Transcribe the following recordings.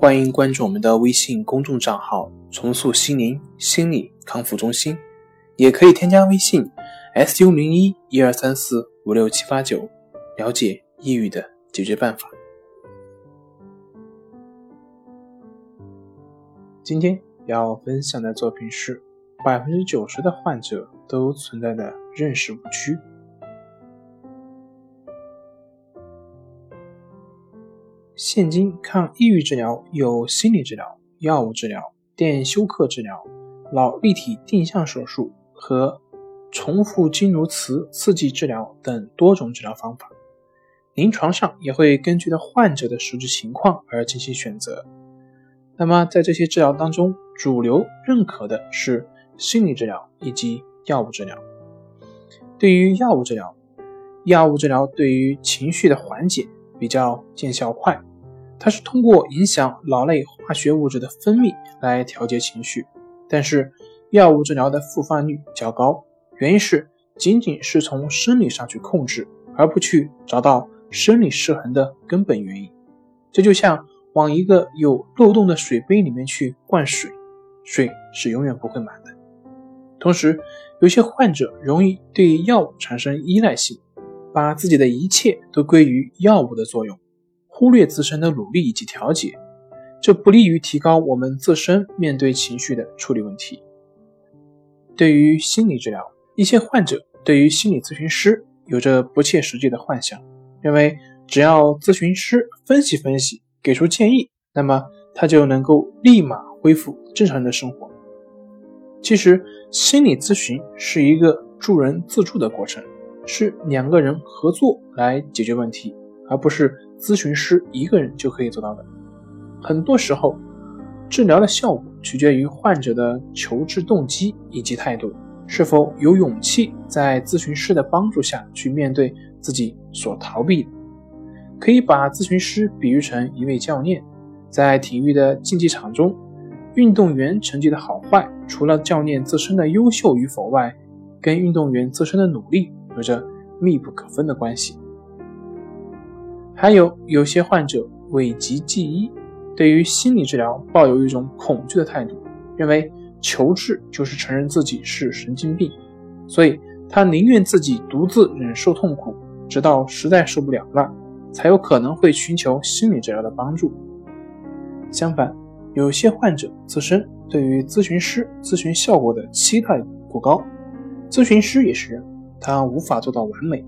欢迎关注我们的微信公众账号“重塑心灵心理康复中心”，也可以添加微信 “su 零一一二三四五六七八九”，了解抑郁的解决办法。今天要分享的作品是：百分之九十的患者都存在的认识误区。现今抗抑郁治疗有心理治疗、药物治疗、电休克治疗、脑立体定向手术和重复经颅磁刺激治疗等多种治疗方法。临床上也会根据的患者的实际情况而进行选择。那么在这些治疗当中，主流认可的是心理治疗以及药物治疗。对于药物治疗，药物治疗对于情绪的缓解比较见效快。它是通过影响脑内化学物质的分泌来调节情绪，但是药物治疗的复发率较高，原因是仅仅是从生理上去控制，而不去找到生理失衡的根本原因。这就像往一个有漏洞的水杯里面去灌水，水是永远不会满的。同时，有些患者容易对药物产生依赖性，把自己的一切都归于药物的作用。忽略自身的努力以及调节，这不利于提高我们自身面对情绪的处理问题。对于心理治疗，一些患者对于心理咨询师有着不切实际的幻想，认为只要咨询师分析分析，给出建议，那么他就能够立马恢复正常的生活。其实，心理咨询是一个助人自助的过程，是两个人合作来解决问题，而不是。咨询师一个人就可以做到的。很多时候，治疗的效果取决于患者的求治动机以及态度，是否有勇气在咨询师的帮助下去面对自己所逃避的。可以把咨询师比喻成一位教练，在体育的竞技场中，运动员成绩的好坏，除了教练自身的优秀与否外，跟运动员自身的努力有着密不可分的关系。还有有些患者讳疾忌医，对于心理治疗抱有一种恐惧的态度，认为求治就是承认自己是神经病，所以他宁愿自己独自忍受痛苦，直到实在受不了了，才有可能会寻求心理治疗的帮助。相反，有些患者自身对于咨询师咨询效果的期待过高，咨询师也是人，他无法做到完美。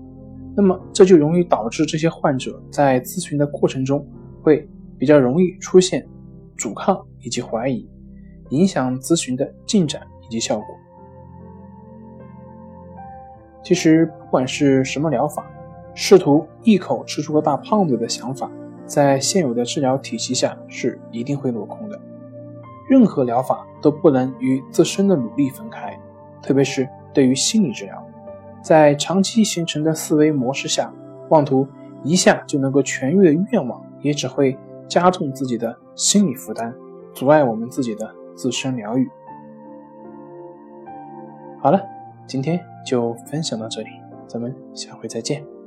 那么这就容易导致这些患者在咨询的过程中会比较容易出现阻抗以及怀疑，影响咨询的进展以及效果。其实不管是什么疗法，试图一口吃出个大胖子的想法，在现有的治疗体系下是一定会落空的。任何疗法都不能与自身的努力分开，特别是对于心理治疗。在长期形成的思维模式下，妄图一下就能够痊愈的愿望，也只会加重自己的心理负担，阻碍我们自己的自身疗愈。好了，今天就分享到这里，咱们下回再见。